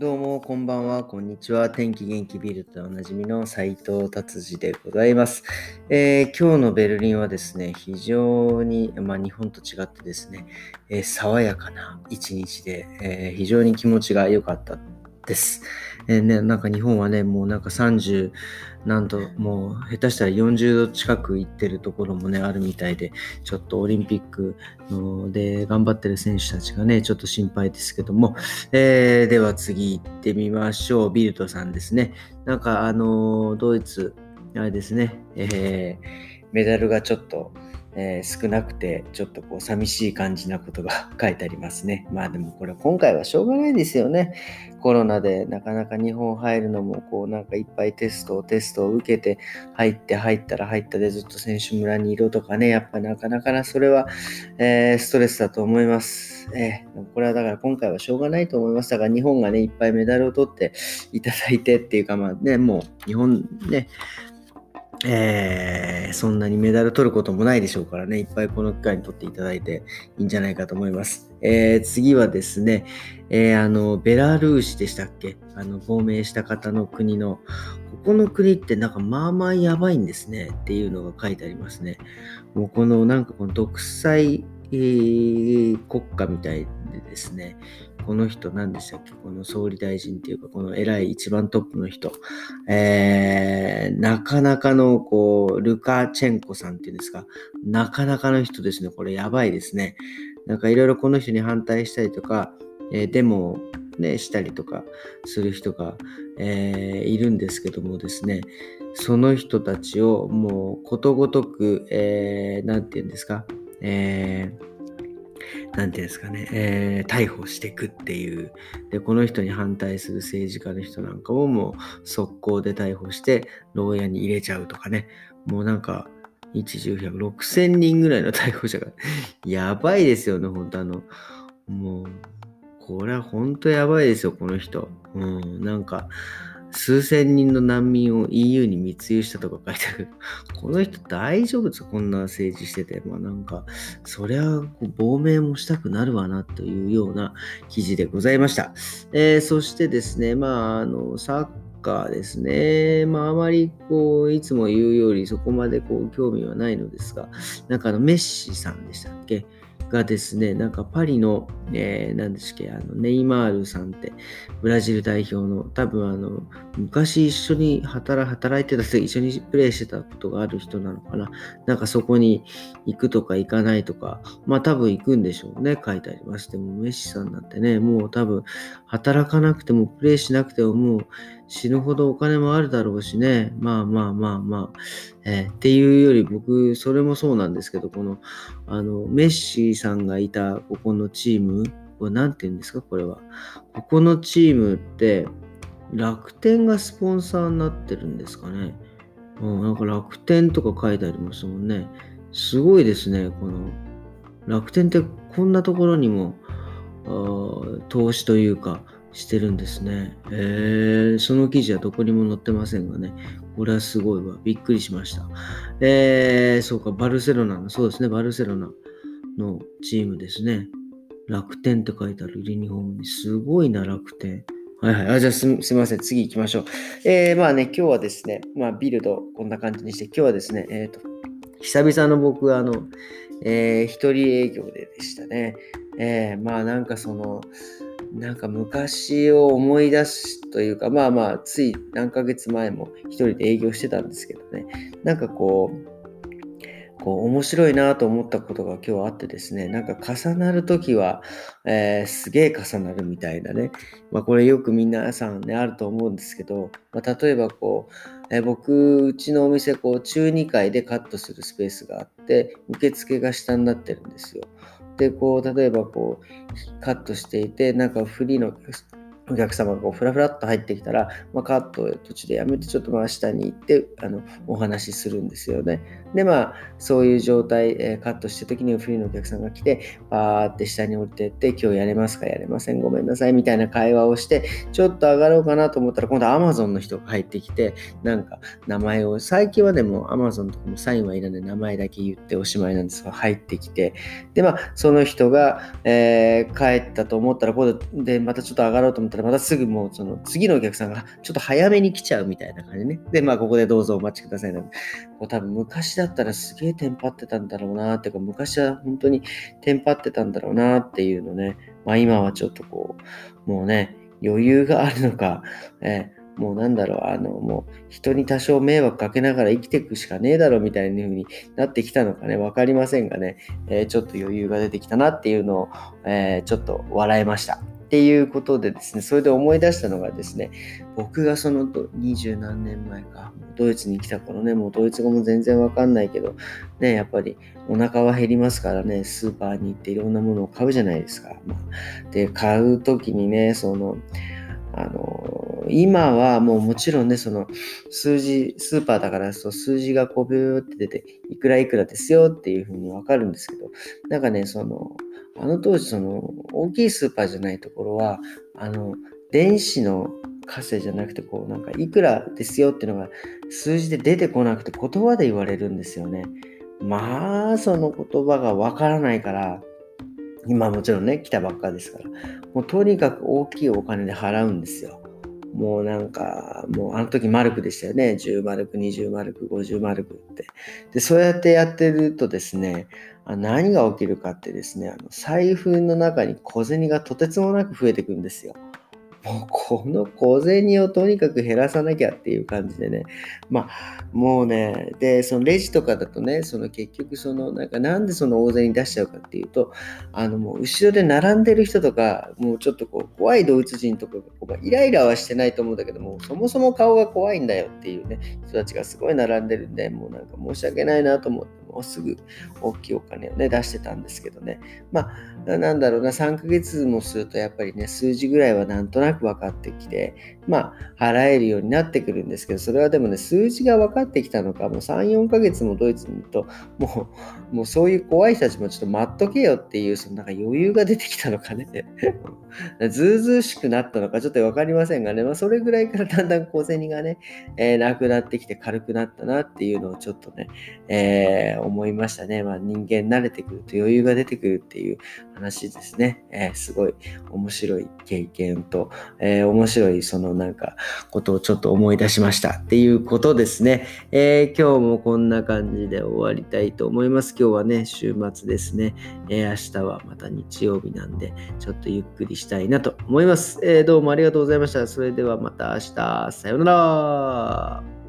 どうも、こんばんは、こんにちは。天気元気ビルドでおなじみの斉藤達治でございます、えー、今日のベルリンはですね、非常に、まあ、日本と違ってですね、えー、爽やかな一日で、えー、非常に気持ちが良かったです。えー、ね、なんか日本はね、もうなんか30なんともう下手したら40度近く行ってるところもね、あるみたいで、ちょっとオリンピックので頑張ってる選手たちがね、ちょっと心配ですけども、えー、では次行ってみましょう。ビルトさんですね。なんかあのドイツ、あれですね、えー、メダルがちょっと、えー、少なくて、ちょっとこう寂しい感じなことが 書いてありますね。まあでもこれ今回はしょうがないですよね。コロナでなかなか日本入るのも、こうなんかいっぱいテストをテストを受けて、入って入ったら入ったでずっと選手村にいろとかね、やっぱなかなかなそれは、えー、ストレスだと思います。えー、これはだから今回はしょうがないと思います。だから日本がね、いっぱいメダルを取っていただいてっていうか、まあね、もう日本ね、えー、そんなにメダル取ることもないでしょうからね、いっぱいこの機会に取っていただいていいんじゃないかと思います。えー、次はですね、えー、あの、ベラルーシでしたっけ？あの、亡命した方の国の、ここの国ってなんかまあまあやばいんですねっていうのが書いてありますね。もうこのなんかこの独裁、えー、国家みたいでですね、この人何でしたっけ？この総理大臣っていうか、この偉い一番トップの人。えー、なかなかの、こう、ルカチェンコさんっていうんですか？なかなかの人ですね。これやばいですね。なんかいろいろこの人に反対したりとか、えー、デモをね、したりとかする人が、えー、いるんですけどもですね、その人たちをもうことごとく、えー、なんて言うんですか、えー、なんていうんですかね、えー、逮捕していくっていう。で、この人に反対する政治家の人なんかをもう速攻で逮捕して、牢屋に入れちゃうとかね。もうなんか、一重百6000人ぐらいの逮捕者が やばいですよね、本当あの、もう、これは本当やばいですよ、この人。うん、なんか、数千人の難民を EU に密輸したとか書いてある。この人大丈夫ですこんな政治してて。まあなんか、そりゃ亡命もしたくなるわなというような記事でございました。えー、そしてですね、まあ、あの、サッカーですね。まああまりこう、いつも言うよりそこまでこう、興味はないのですが、なんかあの、メッシさんでしたっけ？がですね、なんかパリの、えー、何ですっけ、あの、ネイマールさんって、ブラジル代表の、多分あの、昔一緒に働働いてた一緒にプレイしてたことがある人なのかな。なんかそこに行くとか行かないとか、まあ多分行くんでしょうね、書いてありましても、メッシさんなんてね、もう多分働かなくても、プレイしなくてももう死ぬほどお金もあるだろうしね、まあまあまあまあ、えー、っていうより僕、それもそうなんですけど、この、あの、メッシーさんがいたここのチーム、これ何て言うんですか、これは。ここのチームって、楽天がスポンサーになってるんですかね？うん、なんか楽天とか書いてありますもんね。すごいですね、この、楽天ってこんなところにも、投資というか、してるんですね。えー、その記事はどこにも載ってませんがね。これはすごいわ。びっくりしました。えー、そうか、バルセロナの、そうですね、バルセロナのチームですね。楽天って書いてあるユニフォームに。すごいな、楽天。はいはい。あ、じゃあすすみません。次行きましょう。えー、まあね、今日はですね、まあビルドこんな感じにして、今日はですね、えっ、ー、と、久々の僕はあの、えー、一人営業ででしたね。えー、まあなんかその、なんか昔を思い出すというか、まあまあ、つい何ヶ月前も一人で営業してたんですけどね、なんかこう、こう面白いなと思ったことが今日あってですね、なんか重なるときは、えー、すげえ重なるみたいなね、まあこれよく皆さんね、あると思うんですけど、まあ、例えばこう、えー、僕、うちのお店、こう、中2階でカットするスペースがあって、受付が下になってるんですよ。で、こう、例えばこう、カットしていて、なんかフリーのお客様がこうフラフラっと入ってきたら、まあ、カットを途中でやめてちょっとまあ下に行ってあのお話しするんですよね。でまあそういう状態、えー、カットしてる時にフリーのお客さんが来てバーって下に降りてって今日やれますかやれませんごめんなさいみたいな会話をしてちょっと上がろうかなと思ったら今度 Amazon の人が入ってきてなんか名前を最近はでも Amazon とかもサインはいらない名前だけ言っておしまいなんですが入ってきてでまあその人が、えー、帰ったと思ったら今度でまたちょっと上がろうと思ったららまたすぐもうその次のお客さんがちょっと早めに来ちゃうみたいな感じね。で、まあここでどうぞお待ちくださいな。こう多分昔だったらすげえテンパってたんだろうなっていうか昔は本当にテンパってたんだろうなっていうのね。まあ今はちょっとこう、もうね、余裕があるのか、えーもうなんだろう、あの、もう人に多少迷惑かけながら生きていくしかねえだろみたいな風になってきたのかね、わかりませんがね、えー、ちょっと余裕が出てきたなっていうのを、えー、ちょっと笑いました。っていうことでですね、それで思い出したのがですね、僕がその二十何年前か、ドイツに来た頃ね、もうドイツ語も全然わかんないけど、ね、やっぱりお腹は減りますからね、スーパーに行っていろんなものを買うじゃないですか。で、買う時にね、その、あの、今はもうもちろんね、その数字、スーパーだからそう数字がこうビューって出て、いくらいくらですよっていうふうにわかるんですけど、なんかね、その、あの当時、その、大きいスーパーじゃないところは、あの、電子の稼じゃなくて、こう、なんか、いくらですよっていうのが数字で出てこなくて言葉で言われるんですよね。まあ、その言葉がわからないから、今もちろんね、来たばっかですから、もうとにかく大きいお金で払うんですよ。もうなんか、もうあの時マルクでしたよね。10マルク、20マルク、50マルクって。で、そうやってやってるとですね、あ何が起きるかってですね、あの財布の中に小銭がとてつもなく増えてくんですよ。もうこの小銭をとにかく減らさなきゃっていう感じでね。まあ、もうね、で、そのレジとかだとね、その結局その、なんかなんでその大銭出しちゃうかっていうと、あのもう後ろで並んでる人とか、もうちょっとこう怖いドイツ人とかがイライラはしてないと思うんだけども、そもそも顔が怖いんだよっていうね、人たちがすごい並んでるんで、もうなんか申し訳ないなと思って。もうすぐ大きいお金をね、出してたんですけどね。まあ、なんだろうな、3ヶ月もするとやっぱりね、数字ぐらいはなんとなくく分かってきて、まあ、払えるようになってくるんですけど、それはでもね、数字が分かってきたのか、もう3、4ヶ月もドイツにいると、もう、もうそういう怖い人たちもちょっと待っとけよっていう、そのなんか余裕が出てきたのかね。ずうずうしくなったのかちょっと分かりませんがね、まあ、それぐらいからだんだん小銭がね、えー、なくなってきて軽くなったなっていうのをちょっとね、えー、思いましたね。まあ、人間慣れてくると余裕が出てくるっていう話ですね。えー、すごい面白い経験と、えー、面白いそのなんかことをちょっと思い出しましたっていうことですね。えー、今日もこんな感じで終わりたいと思います。今日はね、週末ですね。え明日はまた日曜日なんで、ちょっとゆっくりしたいなと思います。えどうもありがとうございました。それではまた明日、さようなら。